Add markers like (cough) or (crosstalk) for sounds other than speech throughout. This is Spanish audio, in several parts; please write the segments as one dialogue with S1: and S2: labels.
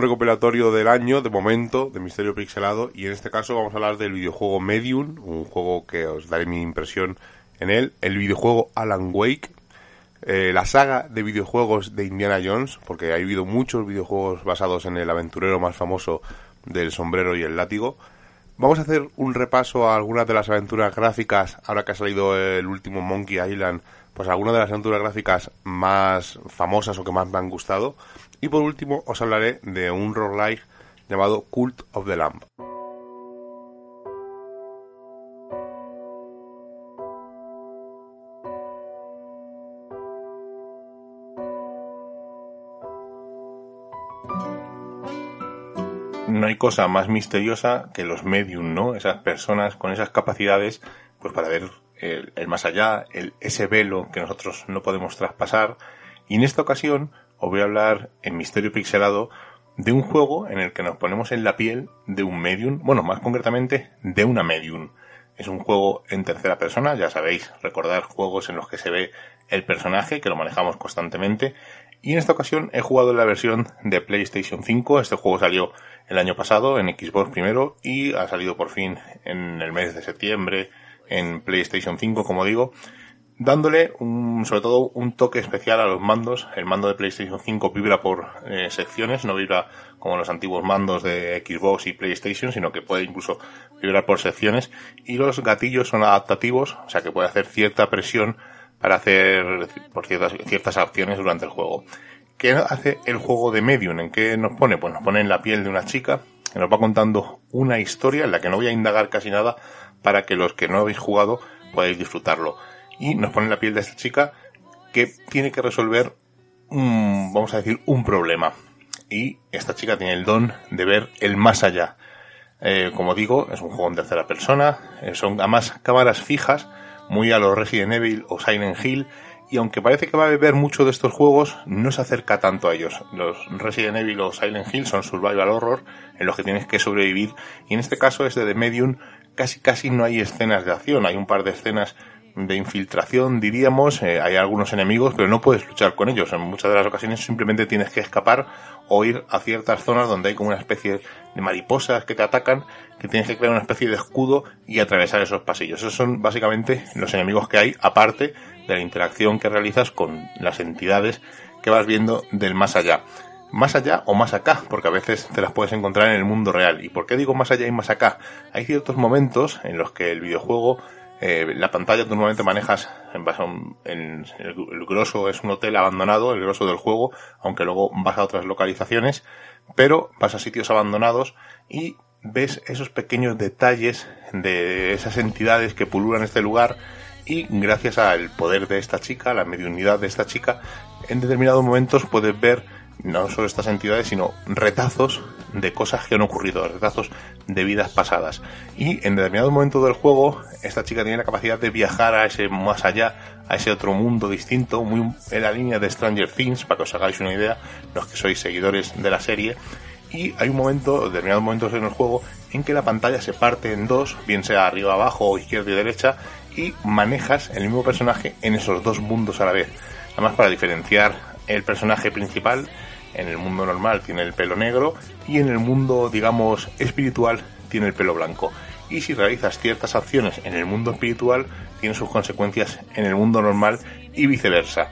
S1: recopilatorio del año, de momento, de Misterio Pixelado, y en este caso vamos a hablar del videojuego Medium, un juego que os daré mi impresión en él, el videojuego Alan Wake, eh, la saga de videojuegos de Indiana Jones, porque ha habido muchos videojuegos basados en el aventurero más famoso del sombrero y el látigo. Vamos a hacer un repaso a algunas de las aventuras gráficas, ahora que ha salido el último Monkey Island, pues algunas de las aventuras gráficas más famosas o que más me han gustado. Y por último os hablaré de un roguelike llamado Cult of the Lamb. no hay cosa más misteriosa que los medium, ¿no? Esas personas con esas capacidades, pues para ver el, más allá, ese velo que nosotros no podemos traspasar. Y en esta ocasión os voy a hablar en Misterio Pixelado de un juego en el que nos ponemos en la piel de un medium, bueno, más concretamente de una medium. Es un juego en tercera persona, ya sabéis, recordar juegos en los que se ve el personaje, que lo manejamos constantemente. Y en esta ocasión he jugado en la versión de PlayStation 5. Este juego salió el año pasado en Xbox primero y ha salido por fin en el mes de septiembre en PlayStation 5, como digo dándole un, sobre todo un toque especial a los mandos. El mando de PlayStation 5 vibra por eh, secciones, no vibra como los antiguos mandos de Xbox y PlayStation, sino que puede incluso vibrar por secciones. Y los gatillos son adaptativos, o sea que puede hacer cierta presión para hacer por ciertas, ciertas acciones durante el juego. ¿Qué hace el juego de Medium? ¿En qué nos pone? Pues nos pone en la piel de una chica que nos va contando una historia en la que no voy a indagar casi nada para que los que no habéis jugado podáis disfrutarlo y nos pone la piel de esta chica que tiene que resolver un, vamos a decir, un problema. Y esta chica tiene el don de ver el más allá. Eh, como digo, es un juego en tercera persona, eh, son además cámaras fijas, muy a los Resident Evil o Silent Hill, y aunque parece que va a beber mucho de estos juegos, no se acerca tanto a ellos. Los Resident Evil o Silent Hill son survival horror, en los que tienes que sobrevivir, y en este caso, este de Medium, casi casi no hay escenas de acción, hay un par de escenas de infiltración, diríamos. Eh, hay algunos enemigos, pero no puedes luchar con ellos. En muchas de las ocasiones simplemente tienes que escapar o ir a ciertas zonas donde hay como una especie de mariposas que te atacan, que tienes que crear una especie de escudo y atravesar esos pasillos. Esos son básicamente los enemigos que hay, aparte de la interacción que realizas con las entidades que vas viendo del más allá. Más allá o más acá, porque a veces te las puedes encontrar en el mundo real. ¿Y por qué digo más allá y más acá? Hay ciertos momentos en los que el videojuego eh, la pantalla tú normalmente manejas en, en el, el, grosso es un hotel abandonado, el grosso del juego, aunque luego vas a otras localizaciones, pero vas a sitios abandonados y ves esos pequeños detalles de esas entidades que pululan este lugar y gracias al poder de esta chica, la mediunidad de esta chica, en determinados momentos puedes ver no solo estas entidades, sino retazos de cosas que han ocurrido, retazos de vidas pasadas. Y en determinado momento del juego, esta chica tiene la capacidad de viajar a ese más allá, a ese otro mundo distinto, muy en la línea de Stranger Things, para que os hagáis una idea, los que sois seguidores de la serie. Y hay un momento, determinados momentos en el juego, en que la pantalla se parte en dos, bien sea arriba, abajo, o izquierda y derecha, y manejas el mismo personaje en esos dos mundos a la vez. Además, para diferenciar el personaje principal en el mundo normal tiene el pelo negro y en el mundo, digamos, espiritual tiene el pelo blanco. Y si realizas ciertas acciones en el mundo espiritual, tiene sus consecuencias en el mundo normal y viceversa.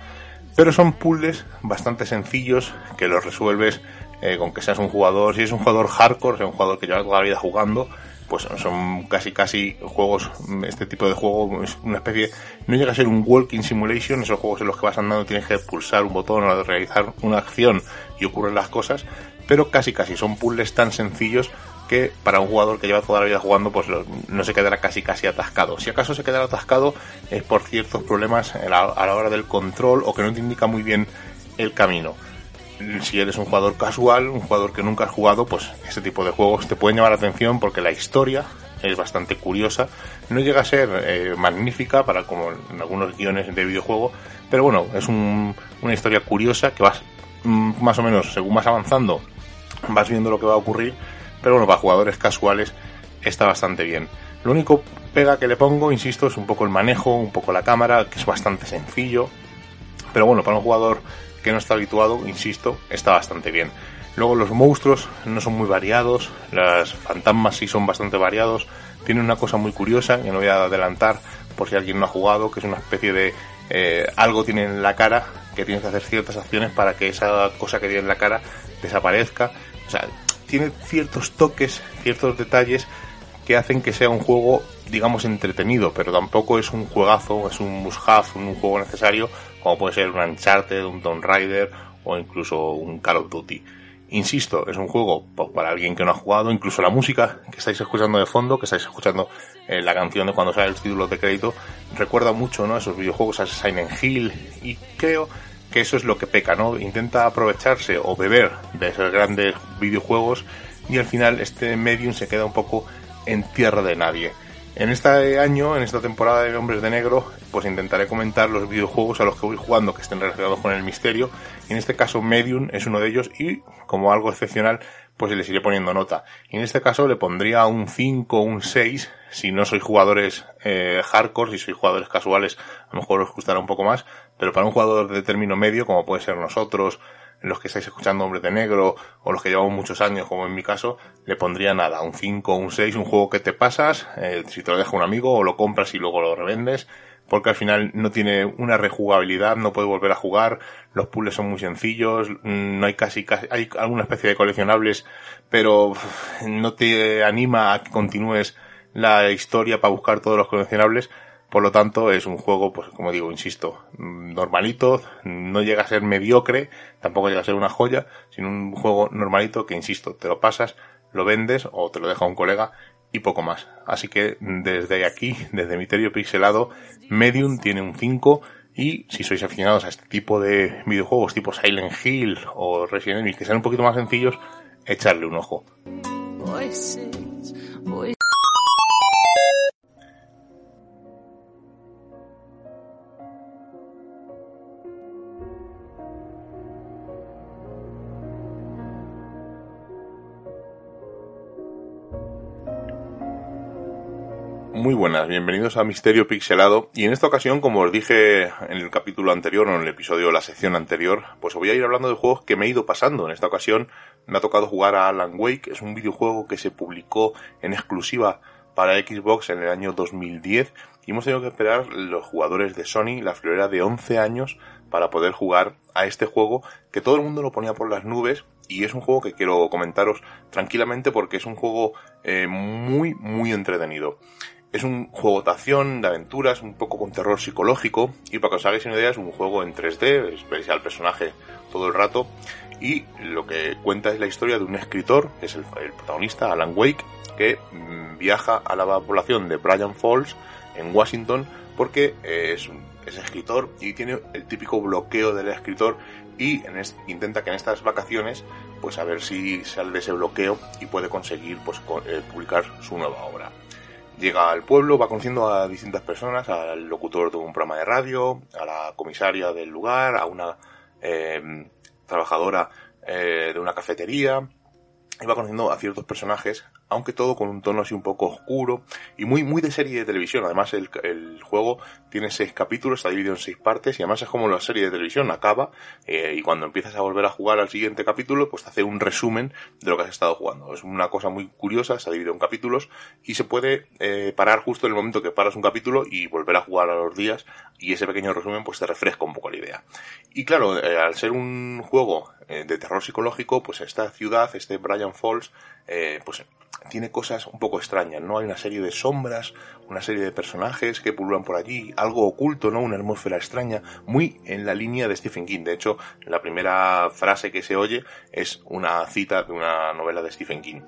S1: Pero son puzzles bastante sencillos que los resuelves eh, con que seas un jugador, si es un jugador hardcore, si es un jugador que lleva toda la vida jugando, pues son casi casi juegos, este tipo de juego es una especie, no llega a ser un walking simulation, esos juegos en los que vas andando tienes que pulsar un botón o realizar una acción y ocurren las cosas, pero casi casi son puzzles tan sencillos que para un jugador que lleva toda la vida jugando pues no se quedará casi casi atascado. Si acaso se quedará atascado es por ciertos problemas a la hora del control o que no te indica muy bien el camino. Si eres un jugador casual, un jugador que nunca has jugado, pues este tipo de juegos te pueden llamar la atención porque la historia es bastante curiosa. No llega a ser eh, magnífica para como en algunos guiones de videojuego, pero bueno, es una historia curiosa que vas mm, más o menos según vas avanzando, vas viendo lo que va a ocurrir pero bueno, para jugadores casuales está bastante bien. Lo único pega que le pongo, insisto, es un poco el manejo, un poco la cámara, que es bastante sencillo. Pero bueno, para un jugador que no está habituado, insisto, está bastante bien. Luego los monstruos no son muy variados, las fantasmas sí son bastante variados. Tienen una cosa muy curiosa, que no voy a adelantar por si alguien no ha jugado, que es una especie de eh, algo tiene en la cara, que tienes que hacer ciertas acciones para que esa cosa que tiene en la cara desaparezca. O sea, tiene ciertos toques, ciertos detalles que hacen que sea un juego, digamos, entretenido, pero tampoco es un juegazo, es un must-have, un juego necesario, como puede ser un Uncharted, un Tomb Raider o incluso un Call of Duty. Insisto, es un juego pues, para alguien que no ha jugado, incluso la música que estáis escuchando de fondo, que estáis escuchando eh, la canción de cuando sale el título de crédito, recuerda mucho ¿no? esos videojuegos a Silent Hill y creo que eso es lo que peca, ¿no? Intenta aprovecharse o beber de esos grandes videojuegos y al final este medium se queda un poco en tierra de nadie. En este año, en esta temporada de Hombres de Negro, pues intentaré comentar los videojuegos a los que voy jugando que estén relacionados con el misterio. En este caso, Medium es uno de ellos y, como algo excepcional, pues les iré poniendo nota. En este caso le pondría un 5 o un 6 si no sois jugadores eh, hardcore, si sois jugadores casuales, a lo mejor os gustará un poco más, pero para un jugador de término medio, como puede ser nosotros, los que estáis escuchando Hombres de Negro, o los que llevamos muchos años, como en mi caso, le pondría nada, un 5 un 6, un juego que te pasas, eh, si te lo deja un amigo, o lo compras y luego lo revendes, porque al final no tiene una rejugabilidad, no puedes volver a jugar, los puzzles son muy sencillos, mm, no hay casi, casi hay alguna especie de coleccionables, pero no te anima a que continúes la historia para buscar todos los coleccionables. Por lo tanto, es un juego, pues como digo, insisto, normalito, no llega a ser mediocre, tampoco llega a ser una joya, sino un juego normalito que, insisto, te lo pasas, lo vendes o te lo deja un colega y poco más. Así que desde aquí, desde Miterio Pixelado, Medium tiene un 5 y si sois aficionados a este tipo de videojuegos tipo Silent Hill o Resident Evil que sean un poquito más sencillos, echarle un ojo. Muy buenas, bienvenidos a Misterio Pixelado. Y en esta ocasión, como os dije en el capítulo anterior o en el episodio de la sección anterior, pues os voy a ir hablando de juegos que me he ido pasando. En esta ocasión me ha tocado jugar a Alan Wake, es un videojuego que se publicó en exclusiva para Xbox en el año 2010 y hemos tenido que esperar los jugadores de Sony la friolera de 11 años para poder jugar a este juego que todo el mundo lo ponía por las nubes. Y es un juego que quiero comentaros tranquilamente porque es un juego eh, muy muy entretenido. Es un juego de acción, de aventuras, un poco con terror psicológico. Y para que os hagáis una idea, es un juego en 3D, veis al personaje todo el rato. Y lo que cuenta es la historia de un escritor, que es el, protagonista, Alan Wake, que mm, viaja a la población de Bryan Falls, en Washington, porque es, es escritor y tiene el típico bloqueo del escritor y intenta que en estas vacaciones pues a ver si sale de ese bloqueo y puede conseguir pues eh, publicar su nueva obra. Llega al pueblo, va conociendo a distintas personas, al locutor de un programa de radio, a la comisaria del lugar, a una eh, trabajadora eh, de una cafetería, y va conociendo a ciertos personajes aunque todo con un tono así un poco oscuro y muy, muy de serie de televisión. Además, el, el juego tiene seis capítulos, está dividido en seis partes y además es como la serie de televisión, acaba eh, y cuando empiezas a volver a jugar al siguiente capítulo, pues te hace un resumen de lo que has estado jugando. Es una cosa muy curiosa, está dividido en capítulos y se puede eh, parar justo en el momento que paras un capítulo y volver a jugar a los días y ese pequeño resumen pues te refresca un poco la idea. Y claro, eh, al ser un juego de terror psicológico, pues esta ciudad, este Brian Falls, pues tiene cosas un poco extrañas, ¿no? Hay una serie de sombras, una serie de personajes que pululan por allí, algo oculto, ¿no? Una atmósfera extraña, muy en la línea de Stephen King. De hecho, la primera frase que se oye es una cita de una novela de Stephen King.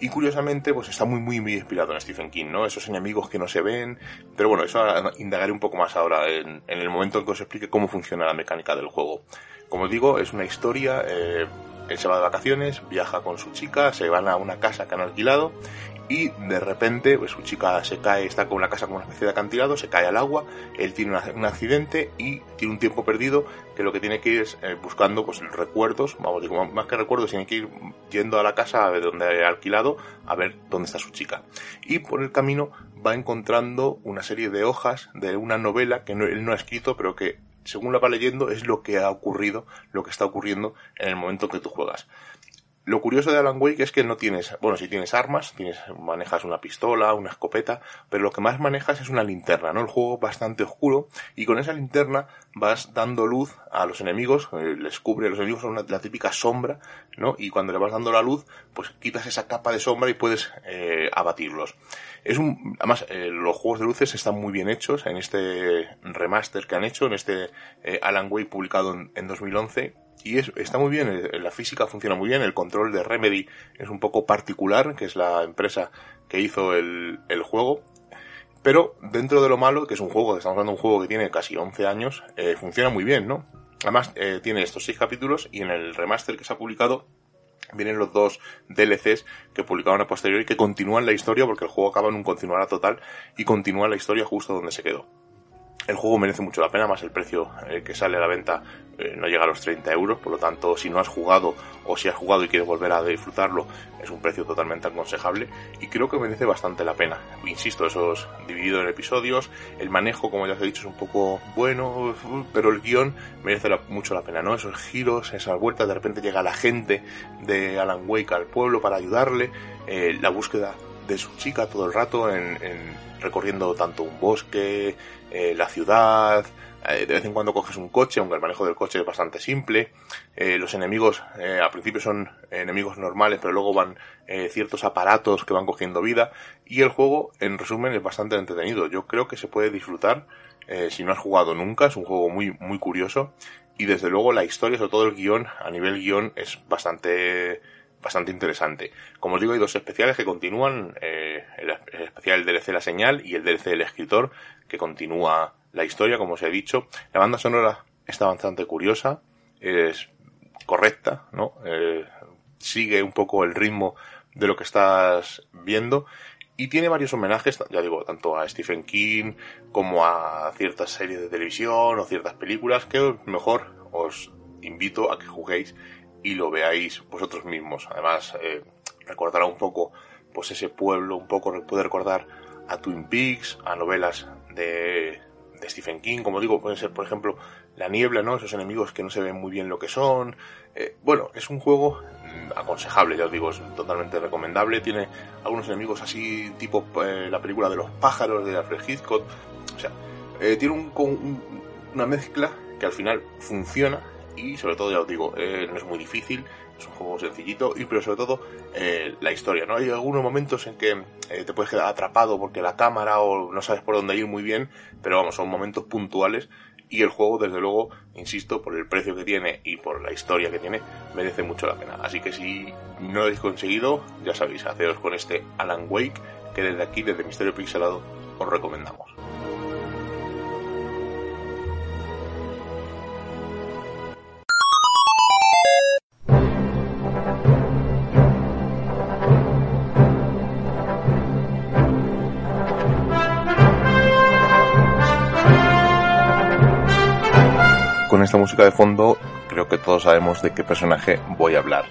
S1: Y curiosamente, pues está muy, muy, muy inspirado en Stephen King, ¿no? Esos enemigos que no se ven. Pero bueno, eso indagaré un poco más ahora, en, el momento en que os explique cómo funciona la mecánica del juego. Como digo, es una historia, eh, él se va de vacaciones, viaja con su chica, se van a una casa que han alquilado y de repente pues, su chica se cae, está con una casa como una especie de acantilado, se cae al agua, él tiene un accidente y tiene un tiempo perdido que lo que tiene que ir es eh, buscando pues recuerdos, vamos, digo, más que recuerdos, tiene que ir yendo a la casa de donde ha alquilado a ver dónde está su chica. Y por el camino va encontrando una serie de hojas de una novela que él no ha escrito, pero que según la va leyendo es lo que ha ocurrido, lo que está ocurriendo en el momento que tú juegas. Lo curioso de Alan Wake es que no tienes, bueno, si tienes armas, tienes, manejas una pistola, una escopeta, pero lo que más manejas es una linterna, ¿no? El juego es bastante oscuro y con esa linterna vas dando luz a los enemigos, eh, les cubre, los enemigos son la típica sombra, ¿no? Y cuando le vas dando la luz, pues quitas esa capa de sombra y puedes eh, abatirlos. Es un, además, eh, los juegos de luces están muy bien hechos en este remaster que han hecho, en este Alan Wake publicado en, en 2011 y está muy bien, eh, la física funciona muy bien, el control de Remedy es un poco particular, que es la empresa que hizo el, el juego, pero dentro de lo malo, que es un juego, estamos hablando de un juego que tiene casi 11 años, eh, funciona muy bien, ¿no? Además, eh, tiene estos 6 capítulos y en el remaster que se ha publicado vienen los dos DLCs que publicaron a posteriori que continúan la historia porque el juego acaba en un continuará total y continúa la historia justo donde se quedó. El juego merece mucho la pena, más el precio eh, que sale a la venta eh, no llega a los 30 euros, por lo tanto, si no has jugado o si has jugado y quieres volver a disfrutarlo, es un precio totalmente aconsejable y creo que merece bastante la pena. Insisto, eso es dividido en episodios, el manejo, como ya os he dicho, es un poco bueno, pero el guion merece mucho la pena, ¿no? Esos giros, esas vueltas, de repente llega la gente de Alan Wake al pueblo para ayudarle, eh, la búsqueda de su chica todo el rato en, recorriendo tanto un bosque, eh, la ciudad, eh, de vez en cuando coges un coche, aunque el manejo del coche es bastante simple. Eh, los enemigos al principio son enemigos normales, pero luego van ciertos aparatos que van cogiendo vida. Y el juego, en resumen, es bastante entretenido. Yo creo que se puede disfrutar si no has jugado nunca. Es un juego muy, muy curioso. Y desde luego la historia, sobre todo el guion, a nivel guion, es bastante bastante interesante. Como os digo, hay dos especiales que continúan, eh, el, especial DLC La Señal y el DLC El Escritor, que continúa la historia, como os he dicho. La banda sonora está bastante curiosa, es correcta, ¿no? Eh, sigue un poco el ritmo de lo que estás viendo y tiene varios homenajes, ya digo, tanto a Stephen King como a ciertas series de televisión o ciertas películas que mejor os invito a que juguéis y lo veáis vosotros mismos. Además, eh, recordará un poco pues ese pueblo, un poco puede recordar a Twin Peaks, a novelas de, de Stephen King, como digo, puede ser por ejemplo La Niebla, ¿no? Esos enemigos que no se ven muy bien lo que son. Eh, bueno, es un juego mm, aconsejable, ya os digo, es totalmente recomendable. Tiene algunos enemigos así, tipo eh, la película de los pájaros de Alfred Hitchcock. O sea, eh, tiene un, una mezcla que al final funciona y sobre todo, ya os digo, no es muy difícil, es un juego sencillito, y pero sobre todo eh, la historia, ¿no? Hay algunos momentos en que eh, te puedes quedar atrapado porque la cámara o no sabes por dónde ir muy bien, pero vamos, son momentos puntuales y el juego, desde luego, insisto, por el precio que tiene y por la historia que tiene, merece mucho la pena. Así que si no lo habéis conseguido, ya sabéis, haceros con este Alan Wake, que desde aquí, desde Misterio Pixelado, os recomendamos. Esta música de fondo creo que todos sabemos de qué personaje voy a hablar.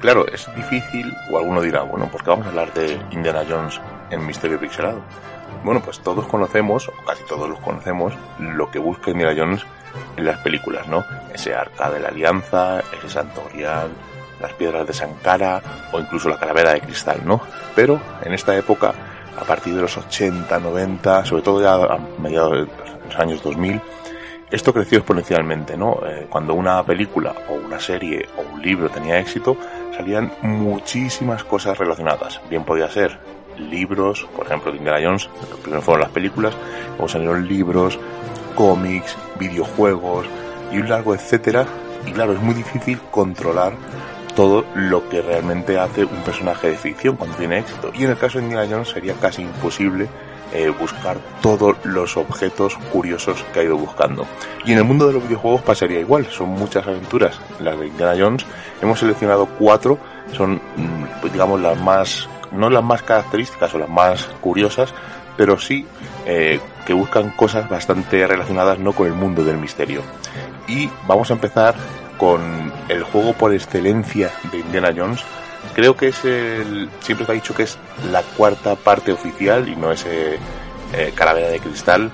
S1: Claro, es difícil, o alguno dirá, bueno, ¿por qué vamos a hablar de Indiana Jones en Misterio Pixelado? Bueno, pues todos conocemos, o casi todos los conocemos, lo que busca Indiana Jones en las películas, ¿no? Ese arca de la alianza, ese santorial, las piedras de Sankara, o incluso la calavera de cristal, ¿no? Pero en esta época, a partir de los 80, 90, sobre todo ya a mediados de los años 2000, esto creció exponencialmente, ¿no? Eh, cuando una película o una serie o un libro tenía éxito, salían muchísimas cosas relacionadas. Bien podía ser libros, por ejemplo, de Indiana Jones, primero fueron las películas, luego salieron libros, cómics, videojuegos y un largo etcétera. Y claro, es muy difícil controlar todo lo que realmente hace un personaje de ficción cuando tiene éxito. Y en el caso de Indiana Jones sería casi imposible eh, buscar todos los objetos curiosos que ha ido buscando. Y en el mundo de los videojuegos pasaría igual, son muchas aventuras. Las de Indiana Jones hemos seleccionado cuatro, son mm, digamos las más, no las más características o las más curiosas, pero sí eh, que buscan cosas bastante relacionadas no con el mundo del misterio. Y vamos a empezar con el juego por excelencia de Indiana Jones, Creo que es el. Siempre se ha dicho que es la cuarta parte oficial y no es eh, eh, Calavera de Cristal.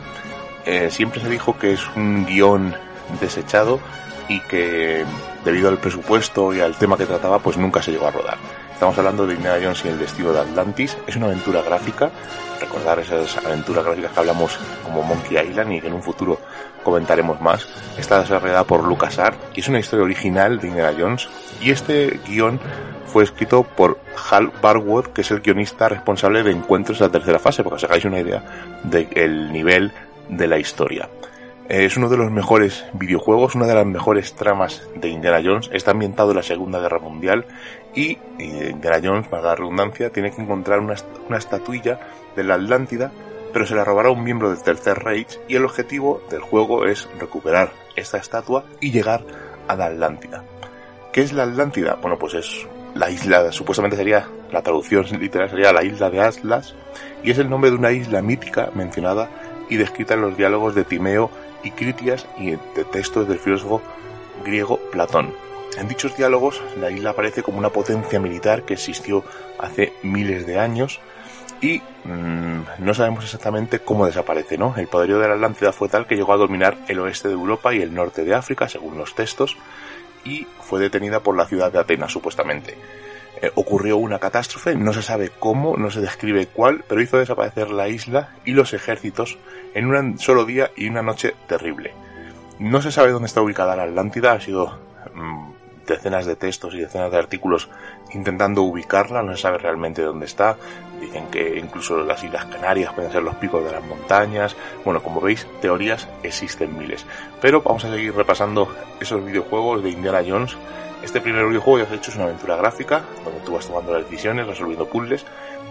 S1: Eh, siempre se dijo que es un guion desechado y que debido al presupuesto y al tema que trataba, pues nunca se llegó a rodar. Estamos hablando de Indiana Jones y el destino de Atlantis. Es una aventura gráfica. Recordar esas aventuras gráficas que hablamos como Monkey Island y que en un futuro comentaremos más. Está desarrollada por LucasArts y es una historia original de Indiana Jones. Y este guion fue escrito por Hal Barwood, que es el guionista responsable de Encuentros de la tercera fase, para que os hagáis una idea del nivel de la historia. Es uno de los mejores videojuegos, una de las mejores tramas de Indiana Jones. Está ambientado en la Segunda Guerra Mundial y eh, Indiana Jones, para la redundancia, tiene que encontrar una, una estatuilla de la Atlántida, pero se la robará un miembro del Tercer Reich y el objetivo del juego es recuperar esta estatua y llegar a la Atlántida. ¿Qué es la Atlántida? Bueno, pues es la isla, supuestamente sería, la traducción literal sería la isla de Atlas, y es el nombre de una isla mítica mencionada y descrita en los diálogos de Timeo y Critias y de textos del filósofo griego Platón. En dichos diálogos, la isla aparece como una potencia militar que existió hace miles de años y mm, no sabemos exactamente cómo desaparece, ¿no? El poderío de la Atlántida fue tal que llegó a dominar el oeste de Europa y el norte de África, según los textos, y fue detenida por la ciudad de Atenas, supuestamente. Eh, ocurrió una catástrofe, no se sabe cómo, no se describe cuál, pero hizo desaparecer la isla y los ejércitos en un solo día y una noche terrible. No se sabe dónde está ubicada la Atlántida, ha sido mm, decenas de textos y decenas de artículos intentando ubicarla, no se sabe realmente dónde está. Dicen que incluso las Islas Canarias pueden ser los picos de las montañas. Bueno, como veis, teorías existen miles. Pero vamos a seguir repasando esos videojuegos de Indiana Jones. Este primer videojuego, ya os he dicho, es una aventura gráfica, donde tú vas tomando las decisiones, resolviendo puzzles.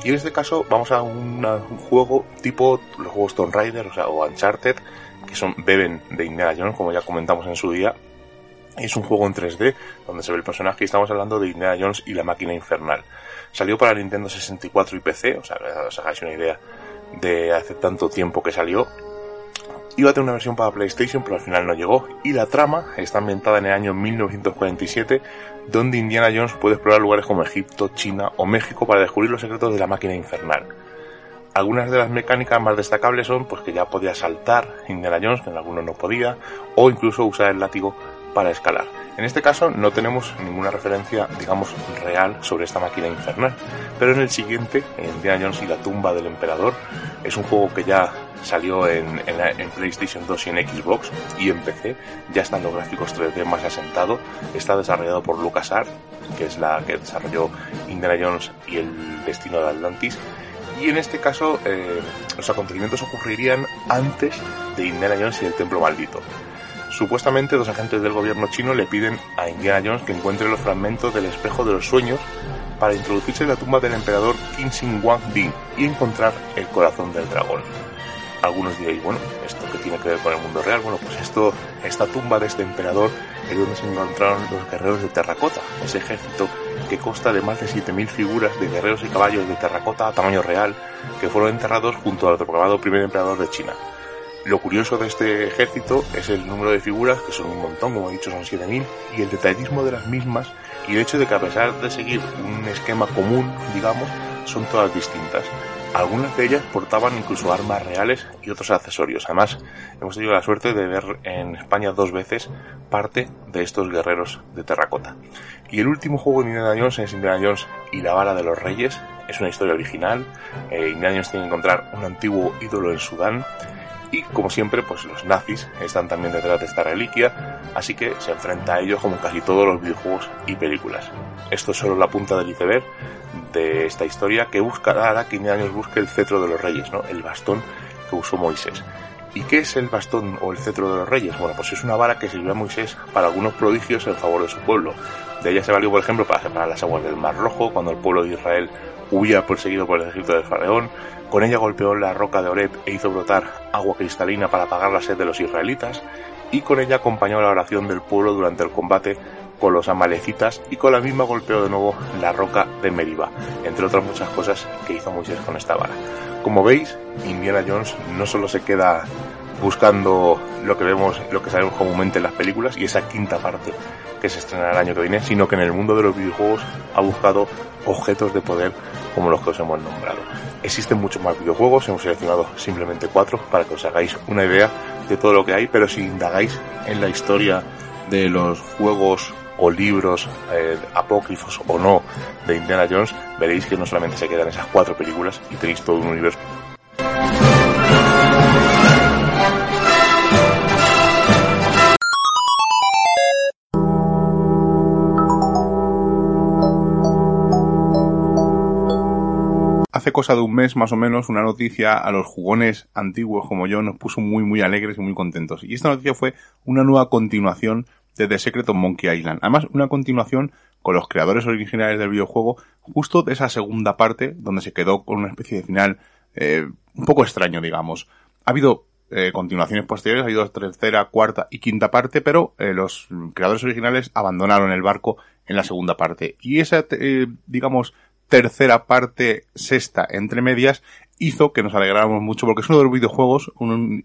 S1: Y en este caso vamos a un juego tipo los juegos Tomb Raider o, sea, o Uncharted, que son beben de Indiana Jones, como ya comentamos en su día, es un juego en 3D donde se ve el personaje y estamos hablando de Indiana Jones y la máquina infernal. Salió para Nintendo 64 y PC, o sea, os hagáis una idea de hace tanto tiempo que salió. Iba a tener una versión para PlayStation, pero al final no llegó. Y la trama está ambientada en el año 1947, donde Indiana Jones puede explorar lugares como Egipto, China o México para descubrir los secretos de la máquina infernal. Algunas de las mecánicas más destacables son pues que ya podía saltar Indiana Jones, que en algunos no podía, o incluso usar el látigo para escalar. En este caso no tenemos ninguna referencia, digamos, real sobre esta máquina infernal, pero en el siguiente, en Indiana Jones y la tumba del emperador, es un juego que ya salió en, PlayStation 2 y en Xbox y en PC, ya están los gráficos 3D más asentados, está desarrollado por LucasArts, que es la que desarrolló Indiana Jones y el destino de Atlantis, y en este caso eh, los acontecimientos ocurrirían antes de Indiana Jones y el Templo Maldito. Supuestamente dos agentes del gobierno chino le piden a Indiana Jones que encuentre los fragmentos del espejo de los sueños para introducirse en la tumba del emperador Qin Huang Di y encontrar el corazón del dragón. Algunos diréis, bueno, ¿esto qué tiene que ver con el mundo real? Bueno, pues esto, esta tumba de este emperador es donde se encontraron los guerreros de terracota, ese ejército que consta de más de 7.000 figuras de guerreros y caballos de terracota a tamaño real que fueron enterrados junto al proclamado primer emperador de China. Lo curioso de este ejército es el número de figuras, que son un montón, como he dicho, son 7.000, y el detallismo de las mismas y el hecho de que a pesar de seguir un esquema común, digamos, son todas distintas. Algunas de ellas portaban incluso armas reales y otros accesorios. Además, hemos tenido la suerte de ver en España dos veces parte de estos guerreros de terracota. Y el último juego de Indiana Jones es Indiana Jones y la vara de los reyes. Es una historia original. Eh, Indiana Jones tiene que encontrar un antiguo ídolo en Sudán y como siempre pues los nazis están también detrás de esta reliquia, así que se enfrenta a ellos como casi todos los videojuegos y películas. Esto es solo la punta del iceberg de esta historia que buscará, hará que años busque el cetro de los reyes, ¿no? el bastón que usó Moisés. ¿Y qué es el bastón o el cetro de los reyes? Bueno, pues es una vara que sirvió a Moisés para algunos prodigios en favor de su pueblo. De ella se valió, por ejemplo, para separar las aguas del Mar Rojo, cuando el pueblo de Israel huía perseguido por el ejército del faraón. Con ella golpeó la roca de Oreb e hizo brotar agua cristalina para apagar la sed de los israelitas. Y con ella acompañó la oración del pueblo durante el combate con los amalecitas y con la misma golpeó de nuevo la roca de Meriba, entre otras muchas cosas que hizo Moisés con esta vara. Como veis, Indiana Jones no solo se queda buscando lo que vemos, lo que sabemos comúnmente en las películas y esa quinta parte que se estrenará el año que viene, sino que en el mundo de los videojuegos ha buscado objetos de poder como los que os hemos nombrado. Existen muchos más videojuegos, hemos seleccionado simplemente cuatro para que os hagáis una idea de todo lo que hay, pero si indagáis en la historia de los juegos o libros eh, apócrifos o no de Indiana Jones, veréis que no solamente se quedan esas cuatro películas y tenéis todo un universo cosa de un mes más o menos una noticia a los jugones antiguos como yo nos puso muy muy alegres y muy contentos. Y esta noticia fue una nueva continuación de The Secret of Monkey Island. Además, una continuación con los creadores originales del videojuego, justo de esa segunda parte, donde se quedó con una especie de final eh, un poco extraño, digamos. Ha habido eh, continuaciones posteriores, ha habido tercera, cuarta y quinta parte, pero eh, los creadores originales abandonaron el barco en la segunda parte. Y esa, digamos, tercera parte, sexta, entre medias, hizo que nos alegráramos mucho porque es uno de los videojuegos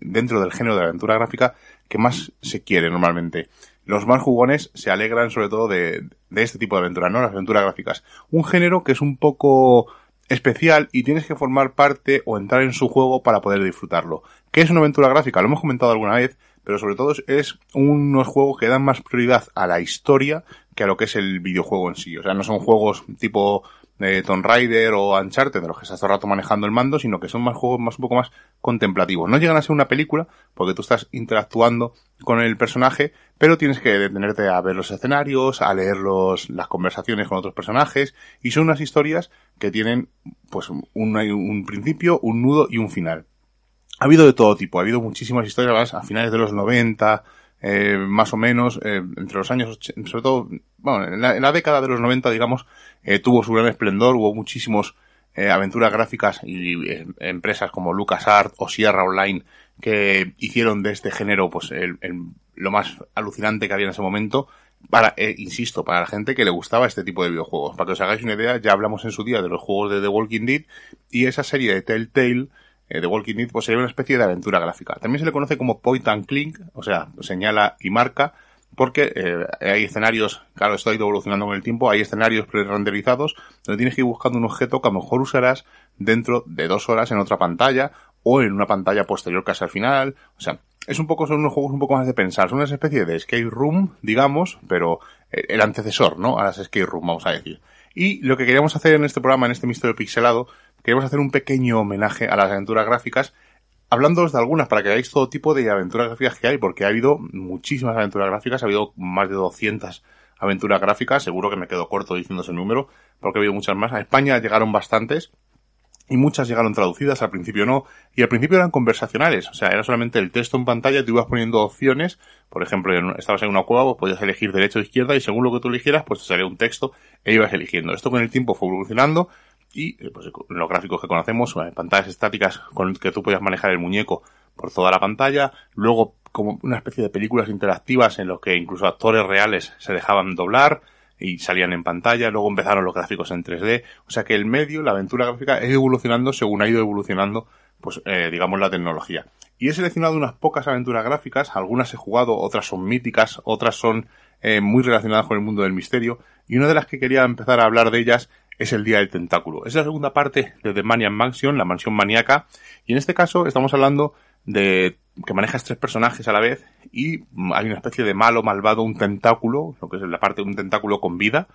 S1: dentro del género de aventura gráfica que más se quiere normalmente los más jugones se alegran sobre todo de, de este tipo de aventuras, ¿no? Las aventuras gráficas. Un género que es un poco especial y tienes que formar parte o entrar en su juego para poder disfrutarlo. ¿Qué es una aventura gráfica? Lo hemos comentado alguna vez, pero sobre todo es unos juegos que dan más prioridad a la historia que a lo que es el videojuego en sí. O sea, no son juegos tipo de Tomb Raider o Uncharted, de los que estás todo el rato manejando el mando, sino que son más juegos más un poco más contemplativos. No llegan a ser una película, porque tú estás interactuando con el personaje, pero tienes que detenerte a ver los escenarios, a leer los, las conversaciones con otros personajes, y son unas historias que tienen, pues, un, un principio, un nudo y un final. Ha habido de todo tipo, ha habido muchísimas historias a finales de los 90, eh, más o menos, eh, entre los años, sobre todo, bueno, en la, década de los 90, digamos, eh, tuvo su gran esplendor, hubo muchísimos eh, aventuras gráficas y eh, empresas como LucasArts o Sierra Online que hicieron de este género, pues, el, lo más alucinante que había en ese momento, para, insisto, para la gente que le gustaba este tipo de videojuegos. Para que os hagáis una idea, ya hablamos en su día de los juegos de The Walking Dead y esa serie de Telltale eh, The Walking Dead pues sería una especie de aventura gráfica. También se le conoce como point and click, o sea, señala y marca, porque eh, hay escenarios, claro, esto ha ido evolucionando con el tiempo, hay escenarios pre-renderizados donde tienes que ir buscando un objeto que a lo mejor usarás dentro de dos horas en otra pantalla o en una pantalla posterior casi al final. O sea, es un poco, son unos juegos un poco más de pensar, son una especie de escape room, digamos, pero eh, el antecesor, ¿no? A las escape room, vamos a decir. Y lo que queríamos hacer en este programa, en este misterio pixelado, queremos hacer un pequeño homenaje a las aventuras gráficas, hablándoos de algunas para que veáis todo tipo de aventuras gráficas que hay, porque ha habido muchísimas aventuras gráficas, ha habido más de 200 aventuras gráficas, seguro que me quedo corto diciendo ese número, porque ha habido muchas más. A España llegaron bastantes, y muchas llegaron traducidas, al principio no, y al principio eran conversacionales, o sea, era solamente el texto en pantalla, tú ibas poniendo opciones, por ejemplo, estabas en una cueva, pues podías elegir derecha o izquierda, y según lo que tú eligieras, pues te salía un texto e ibas eligiendo. Esto con el tiempo fue evolucionando, y eh, pues, los gráficos que conocemos, eh, pantallas estáticas con que tú podías manejar el muñeco por toda la pantalla, luego como una especie de películas interactivas en los que incluso actores reales se dejaban doblar y salían en pantalla, luego empezaron los gráficos en 3D, o sea que el medio, la aventura gráfica, ido evolucionando según ha ido evolucionando, pues eh, digamos la tecnología. Y he seleccionado unas pocas aventuras gráficas, algunas he jugado, otras son míticas, otras son muy relacionadas con el mundo del misterio, y una de las que quería empezar a hablar de ellas es el Día del Tentáculo. Es la segunda parte de The Maniac Mansion, la mansión maníaca, y en este caso estamos hablando de que manejas tres personajes a la vez y hay una especie de malo, malvado, un tentáculo, lo que es la parte de un tentáculo con vida,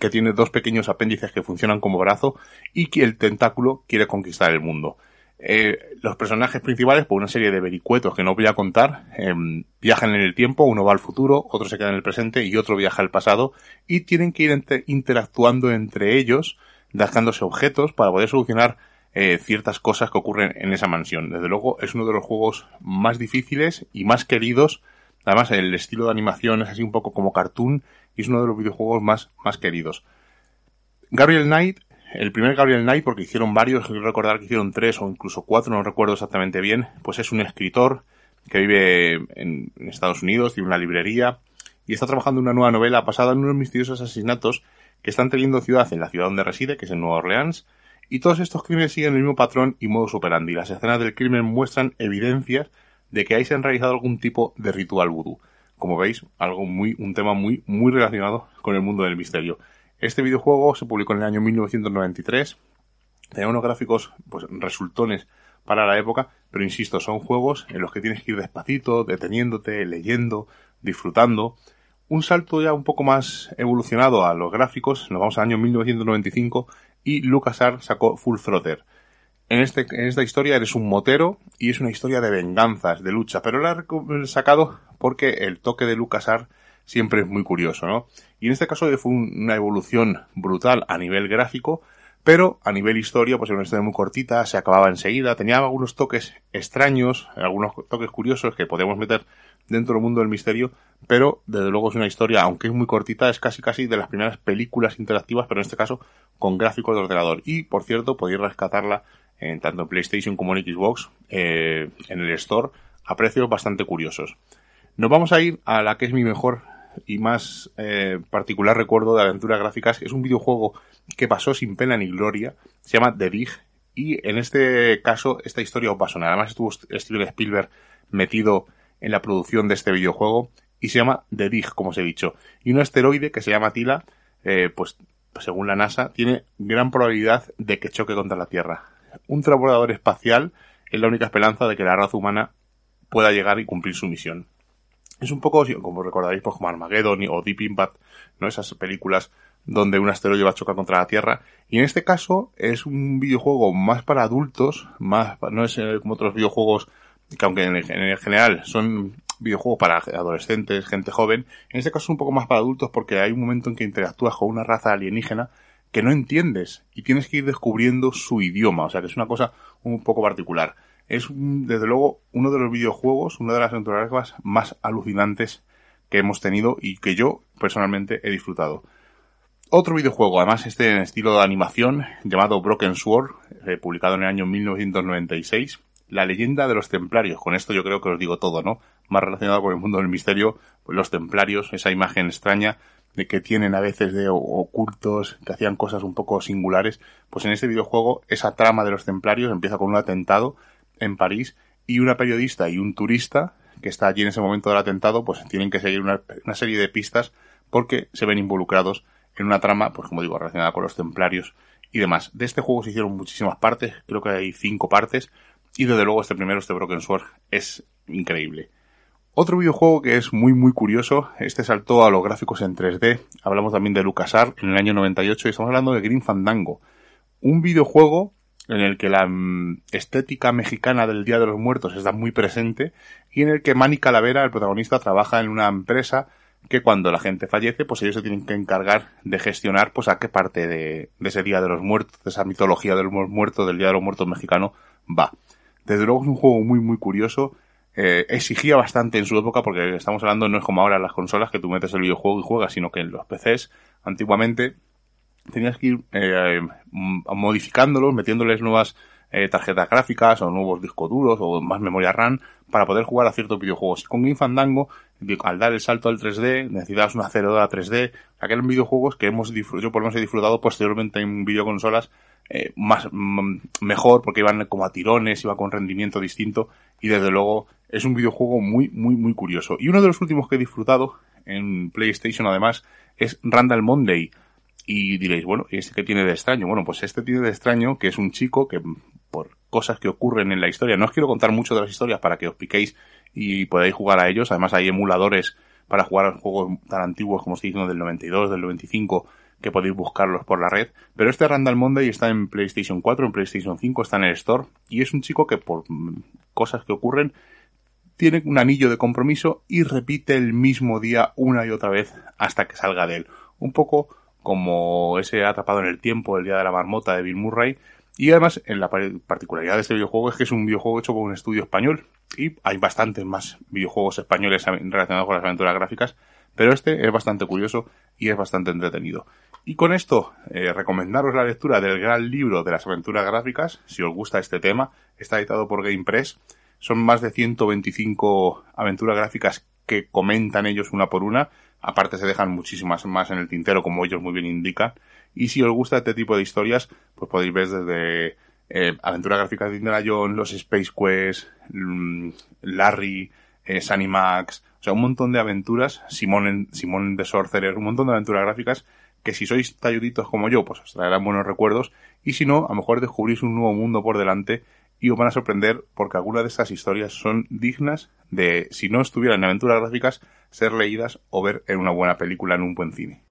S1: que tiene dos pequeños apéndices que funcionan como brazo y que el tentáculo quiere conquistar el mundo. Eh, los personajes principales, por una serie de vericuetos que no voy a contar, em, viajan en el tiempo, uno va al futuro, otro se queda en el presente y otro viaja al pasado y tienen que ir interactuando entre ellos, dejándose objetos para poder solucionar eh, ciertas cosas que ocurren en esa mansión. Desde luego es uno de los juegos más difíciles y más queridos. Además el estilo de animación es así un poco como cartoon y es uno de los videojuegos más, más queridos. Gabriel Knight el primer Gabriel Knight, porque hicieron varios, recordar que hicieron tres o incluso cuatro, no recuerdo exactamente bien, pues es un escritor que vive en, Estados Unidos, tiene una librería y está trabajando en una nueva novela basada en unos misteriosos asesinatos que están teniendo ciudad en la ciudad donde reside, que es en Nueva Orleans, y todos estos crímenes siguen el mismo patrón y modo operandi. Las escenas del crimen muestran evidencias de que ahí se han realizado algún tipo de ritual vudú. Como veis, algo muy, un tema muy, muy relacionado con el mundo del misterio. Este videojuego se publicó en el año 1993. Tenía unos gráficos, pues, resultones para la época, pero insisto, son juegos en los que tienes que ir despacito, deteniéndote, leyendo, disfrutando. Un salto ya un poco más evolucionado a los gráficos, nos vamos al año 1995 y LucasArts sacó Full Throttle. En, este, en esta historia eres un motero y es una historia de venganzas, de lucha, pero la he sacado porque el toque de LucasArts siempre es muy curioso, ¿no? Y en este caso fue una evolución brutal a nivel gráfico, pero a nivel historia, pues era una historia muy cortita, se acababa enseguida, tenía algunos toques extraños, algunos toques curiosos que podemos meter dentro del mundo del misterio, pero desde luego es una historia, aunque es muy cortita, es casi casi de las primeras películas interactivas, pero en este caso con gráficos de ordenador. Y por cierto, podéis rescatarla en tanto en PlayStation como en Xbox, eh, en el store, a precios bastante curiosos. Nos vamos a ir a la que es mi mejor y más eh, particular recuerdo de aventuras gráficas es un videojuego que pasó sin pena ni gloria, se llama The Dig, y en este caso esta historia os pasó. Además estuvo Steven Spielberg metido en la producción de este videojuego y se llama The Dig, como os he dicho. Y un asteroide que se llama Tila, eh, pues según la NASA, tiene gran probabilidad de que choque contra la Tierra. Un transbordador espacial es la única esperanza de que la raza humana pueda llegar y cumplir su misión. Es un poco, como recordaréis, pues como Armageddon o Deep Impact, ¿no? Esas películas donde un asteroide va a chocar contra la Tierra. Y en este caso es un videojuego más para adultos, más, no es eh, como otros videojuegos que aunque en, en general son videojuegos para adolescentes, gente joven, en este caso es un poco más para adultos porque hay un momento en que interactúas con una raza alienígena que no entiendes y tienes que ir descubriendo su idioma, o sea que es una cosa un poco particular es desde luego uno de los videojuegos, una de las aventuras más alucinantes que hemos tenido y que yo personalmente he disfrutado. Otro videojuego, además este en estilo de animación, llamado Broken Sword, eh, publicado en el año 1996, La leyenda de los templarios. Con esto yo creo que os digo todo, ¿no? Más relacionado con el mundo del misterio, pues los templarios, esa imagen extraña de que tienen a veces de ocultos, que hacían cosas un poco singulares, pues en este videojuego esa trama de los templarios empieza con un atentado en París y una periodista y un turista que está allí en ese momento del atentado, pues tienen que seguir una, serie de pistas porque se ven involucrados en una trama, pues como digo, relacionada con los templarios y demás. De este juego se hicieron muchísimas partes, creo que hay cinco partes, y desde luego este primero, este Broken Sword, es increíble. Otro videojuego que es muy muy curioso, este saltó a los gráficos en 3D, hablamos también de LucasArts en el año 98 y estamos hablando de Green Fandango, un videojuego en el que la mm, estética mexicana del Día de los Muertos está muy presente y en el que Manny Calavera, el protagonista, trabaja en una empresa que cuando la gente fallece, pues ellos se tienen que encargar de gestionar pues a qué parte de, ese Día de los Muertos, de esa mitología de los muertos, del Día de los Muertos mexicano, va. Desde luego es un juego muy muy curioso, eh, exigía bastante en su época porque estamos hablando no es como ahora las consolas que tú metes el videojuego y juegas, sino que en los PCs antiguamente tenías que ir eh, modificándolos, metiéndoles nuevas eh, tarjetas gráficas o nuevos discos duros o más memoria RAM para poder jugar a ciertos videojuegos. Con Game Fandango, al dar el salto al 3D, necesitabas una aceleradora 3D. Aquellos videojuegos que hemos yo por lo menos he disfrutado posteriormente en videoconsolas eh, más mejor porque iban como a tirones, iba con rendimiento distinto y desde luego es un videojuego muy muy muy curioso. Y uno de los últimos que he disfrutado en PlayStation además es Randall Monday y diréis, bueno, ¿y este qué tiene de extraño? Bueno, pues este tiene de extraño que es un chico que por cosas que ocurren en la historia, no os quiero contar mucho de las historias para que os piquéis y podáis jugar a ellos, además hay emuladores para jugar a juegos tan antiguos como estoy diciendo del 92, del 95, que podéis buscarlos por la red. Pero este Randall Monday está en PlayStation 4, en PlayStation 5, está en el store. Y es un chico que por mm, cosas que ocurren tiene un anillo de compromiso y repite el mismo día una y otra vez hasta que salga de él. Un poco como ese atrapado en el tiempo, el día de la marmota de Bill Murray. Y además, en la particularidad de este videojuego es que es un videojuego hecho por un estudio español. Y hay bastantes más videojuegos españoles relacionados con las aventuras gráficas. Pero este es bastante curioso y es bastante entretenido. Y con esto, eh, recomendaros la lectura del gran libro de las aventuras gráficas. Si os gusta este tema, está editado por GamePress son más de 125 aventuras gráficas que comentan ellos una por una. Aparte se dejan muchísimas más en el tintero, como ellos muy bien indican. Y si os gusta este tipo de historias, pues podéis ver desde eh, aventuras gráficas de Indiana Jones, los Space Quest, mm, Larry, eh, Sunny Max, o sea, un montón de aventuras, Simón Simón de Sorcerer, un montón de aventuras gráficas que si sois talluditos como yo, pues os traerán buenos recuerdos. Y si no, a lo mejor descubrís un nuevo mundo por delante y os van a sorprender porque algunas de estas historias son dignas de, si no estuvieran en aventuras gráficas, ser leídas o ver en una buena película en un buen cine.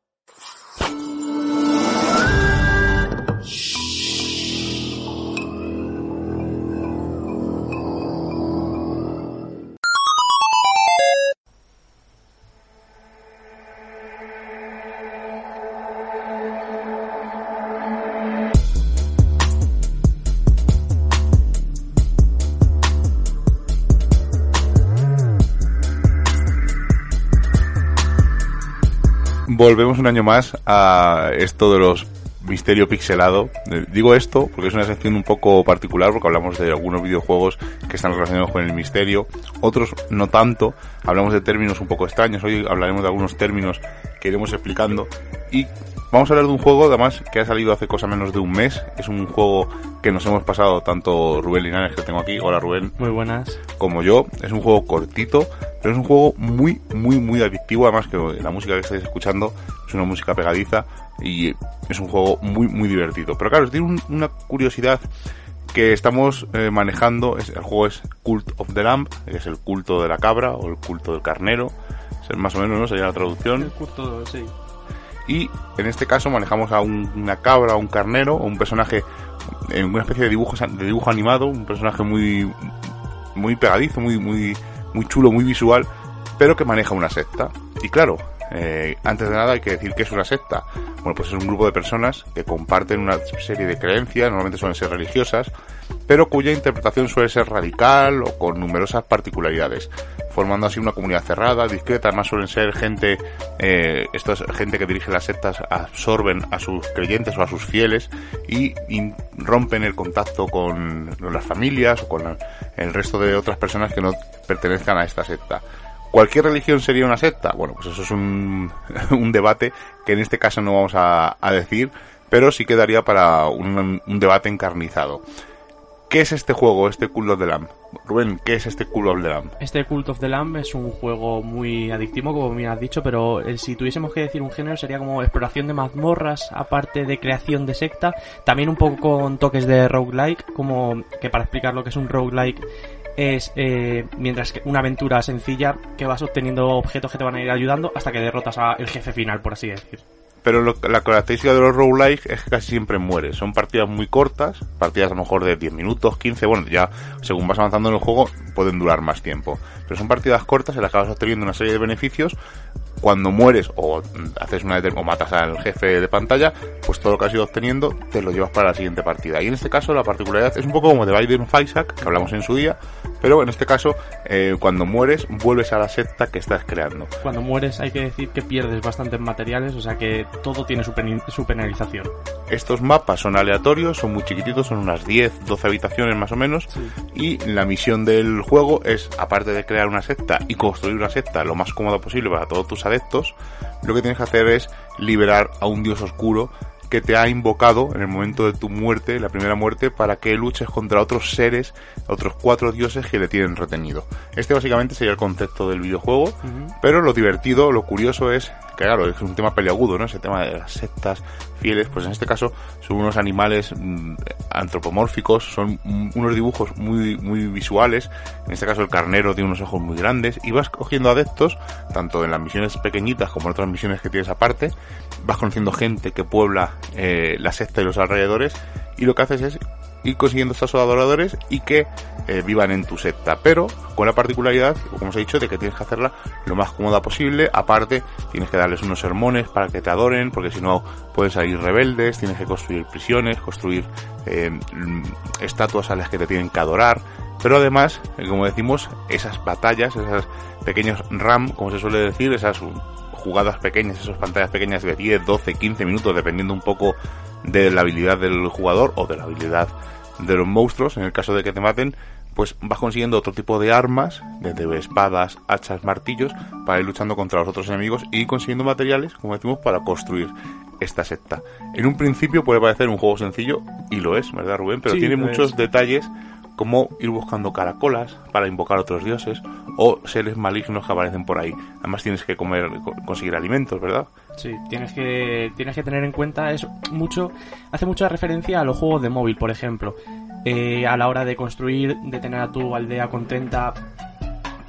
S1: Volvemos un año más a esto de los misterio pixelado. Eh, digo esto porque es una sección un poco particular porque hablamos de algunos videojuegos que están relacionados con el misterio, otros no tanto, hablamos de términos un poco extraños, hoy hablaremos de algunos términos que iremos explicando. Y Vamos a hablar de un juego, además, que ha salido hace cosa menos de un mes. Es un juego que nos hemos pasado tanto Rubén Linares, que tengo aquí, hola Rubén.
S2: Muy buenas.
S1: Como yo. Es un juego cortito, pero es un juego muy, muy, muy adictivo. Además, que la música que estáis escuchando es una música pegadiza y es un juego muy, muy divertido. Pero claro, tiene una curiosidad que estamos eh, manejando. el juego es Cult of the Lamb, que es el culto de la cabra o el culto del carnero. más o menos, ¿no? Sería la traducción.
S2: El culto, sí
S1: y en este caso manejamos a una cabra o un carnero o un personaje en una especie de dibujo de dibujo animado un personaje muy muy pegadizo muy muy muy chulo muy visual pero que maneja una secta y claro eh, antes de nada hay que decir que es una secta. Bueno, pues es un grupo de personas que comparten una serie de creencias, normalmente suelen ser religiosas, pero cuya interpretación suele ser radical o con numerosas particularidades, formando así una comunidad cerrada, discreta, además suelen ser gente, eh, esto es gente que dirige las sectas, absorben a sus creyentes o a sus fieles y, rompen el contacto con las familias o con el resto de otras personas que no pertenezcan a esta secta. ¿Cualquier religión sería una secta? Bueno, pues eso es un (laughs) debate que en este caso no vamos a, decir, pero sí quedaría para un, debate encarnizado. ¿Qué es este juego, este Cult of the Lamb? Rubén, ¿qué es este Cult of the Lamb?
S2: Este Cult of the Lamb es un juego muy adictivo, como bien has dicho, pero eh, si tuviésemos que decir un género sería como exploración de mazmorras, aparte de creación de secta, también un poco con toques de roguelike, como que para explicar lo que es un roguelike es eh, mientras que una aventura sencilla que vas obteniendo objetos que te van a ir ayudando hasta que derrotas al jefe final, por así decir.
S1: Pero la característica de los roguelike es que casi siempre mueres. Son partidas muy cortas, partidas a lo mejor de 10 minutos, 15, bueno, ya según vas avanzando en el juego pueden durar más tiempo. Pero son partidas cortas en las que vas obteniendo una serie de beneficios cuando mueres o haces una o matas al jefe de pantalla, pues todo lo que has ido obteniendo te lo llevas para la siguiente partida. Y en este caso la particularidad es un poco como de Biden Isaac, que hablamos en su día, pero en este caso eh, cuando mueres vuelves a la secta que estás creando.
S2: Cuando mueres hay que decir que pierdes bastantes materiales, o sea que todo tiene su, penalización.
S1: Estos mapas son aleatorios, son muy chiquititos, son unas 10, 12 habitaciones más o menos, y la misión del juego es, aparte de crear una secta y construir una secta lo más cómodo posible para todos tus adeptos, lo que tienes que hacer es liberar a un dios oscuro que te ha invocado en el momento de tu muerte, la primera muerte, para que luches contra otros seres, otros cuatro dioses que le tienen retenido. Este básicamente sería el concepto del videojuego, pero lo divertido, lo curioso es que claro, es un tema peliagudo, ¿no? Ese tema de las sectas fieles, pues en este caso son unos animales mm, antropomórficos, son unos dibujos muy, muy visuales, en este caso el carnero tiene unos ojos muy grandes, y vas cogiendo adeptos, tanto en las misiones pequeñitas como en otras misiones que tienes aparte, vas conociendo gente que puebla eh, la secta y los alrededores, y lo que haces es ir consiguiendo estos adoradores y que eh, vivan en tu secta. Pero con la particularidad, como os he dicho, de que tienes que hacerla lo más cómoda posible. Aparte, tienes que darles unos sermones para que te adoren, porque si no pueden salir rebeldes. Tienes que construir prisiones, construir eh, estatuas a las que te tienen que adorar. Pero además, eh, como decimos, esas batallas, esas pequeños RAM, como se suele decir, esas jugadas pequeñas, esas pantallas pequeñas de 10, 12, 15 minutos, dependiendo un poco de la habilidad del jugador o de la habilidad de los monstruos, en el caso de que te maten, pues vas consiguiendo otro tipo de armas, desde espadas, hachas, martillos, para ir luchando contra los otros enemigos y consiguiendo materiales, como decimos, para construir esta secta. En un principio puede parecer un juego sencillo, y lo es, ¿verdad Rubén? Pero tiene muchos detalles como ir buscando caracolas para invocar otros dioses o seres malignos que aparecen por ahí. Además tienes que comer, conseguir alimentos, ¿verdad?
S2: Sí, tienes que, tienes que tener en cuenta eso mucho, hace mucha referencia a los juegos de móvil, por ejemplo. Eh, a la hora de construir, de tener a tu aldea contenta,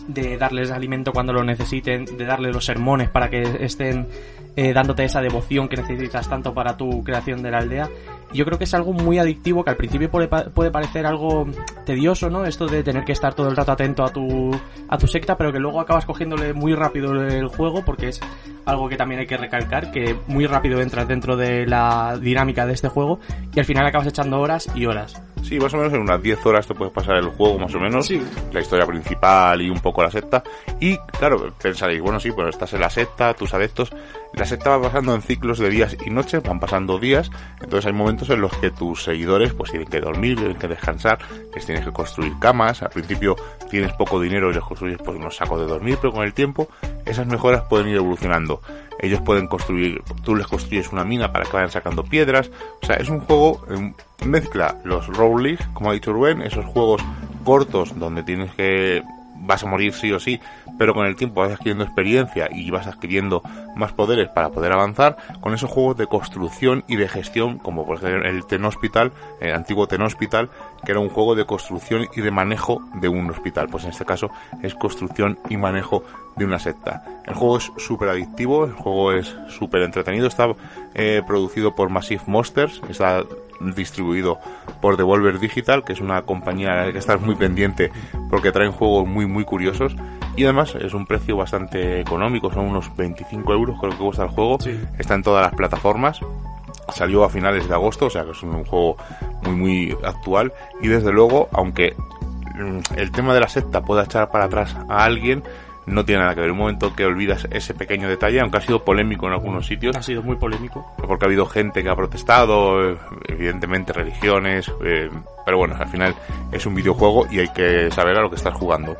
S2: de darles alimento cuando lo necesiten, de darles los sermones para que estén eh, dándote esa devoción que necesitas tanto para tu creación de la aldea. Yo creo que es algo muy adictivo que al principio puede, puede, parecer algo tedioso, ¿no? Esto de tener que estar todo el rato atento a tu, a tu secta, pero que luego acabas cogiéndole muy rápido el juego porque es algo que también hay que recalcar, que muy rápido entras dentro de la dinámica de este juego y al final acabas echando horas y horas.
S1: Sí, más o menos en unas 10 horas te puedes pasar el juego, más o menos. La historia principal y un poco la secta. Y claro, pensaréis, bueno, sí, pues estás en la secta, tus adeptos. La secta va pasando en ciclos de días y noches, van pasando días. Entonces hay momentos en los que tus seguidores pues tienen que dormir, tienen que descansar, les tienes que construir camas. Al principio tienes poco dinero y les construyes pues unos sacos de dormir, pero con el tiempo esas mejoras pueden ir evolucionando. Ellos pueden construir, tú les construyes una mina para que vayan sacando piedras. O sea, es un juego, em, mezcla los roguelikes, como ha dicho Rubén, esos juegos cortos donde tienes que vas a morir sí o sí, pero con el tiempo vas adquiriendo experiencia y vas adquiriendo más poderes para poder avanzar, con esos juegos de construcción y de gestión, como por ejemplo el Tenhospital, el antiguo Tenhospital, que era un juego de construcción y de manejo de un hospital. Pues en este caso es construcción y manejo de una secta. El juego es súper adictivo, el juego es súper entretenido, está eh, producido por Massive Monsters, está distribuido por Devolver Digital, que es una compañía a la que estás muy pendiente porque traen juegos muy muy curiosos. Y además es un precio bastante económico, son unos 25 euros creo que cuesta el juego, está en todas las plataformas, salió a finales de agosto, o sea que es un juego muy muy actual. Y desde luego, aunque mm, el tema de la secta pueda echar para atrás a alguien, no tiene nada que ver. Un momento que olvidas ese pequeño detalle, aunque ha sido polémico en algunos sitios.
S2: Ha sido muy polémico.
S1: Porque ha habido gente que ha protestado, evidentemente religiones, eh, pero bueno, al final es un videojuego y hay que saber a lo que estás jugando.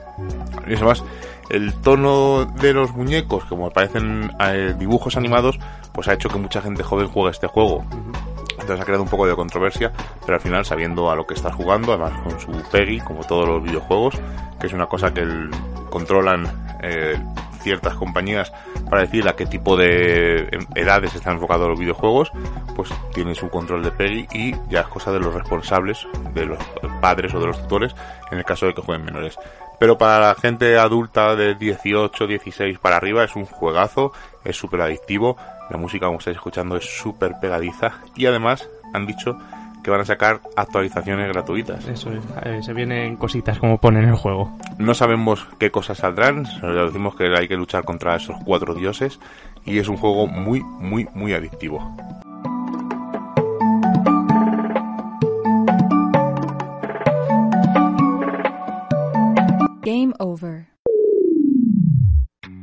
S1: Y además, el tono de los muñecos, como parecen eh, dibujos animados, pues ha hecho que mucha gente joven juegue este juego. Entonces ha creado un poco de controversia, pero al final sabiendo a lo que estás jugando, además con su PEGI, como todos los videojuegos, que es una cosa que controlan eh, ciertas compañías para decir a qué tipo de edades están enfocados los videojuegos, pues tiene su control de PEGI y ya es cosa de los responsables, de los padres o de los tutores, en el caso de que jueguen menores. Pero para la gente adulta de 18, 16 para arriba es un juegazo, es súper adictivo, la música como estáis escuchando es súper pegadiza y además han dicho que van a sacar actualizaciones gratuitas.
S2: Eso es, eh, se vienen cositas como ponen en el juego.
S1: No sabemos qué cosas saldrán, solo decimos que hay que luchar contra esos cuatro dioses y es un juego muy, muy, muy adictivo.
S3: Game over.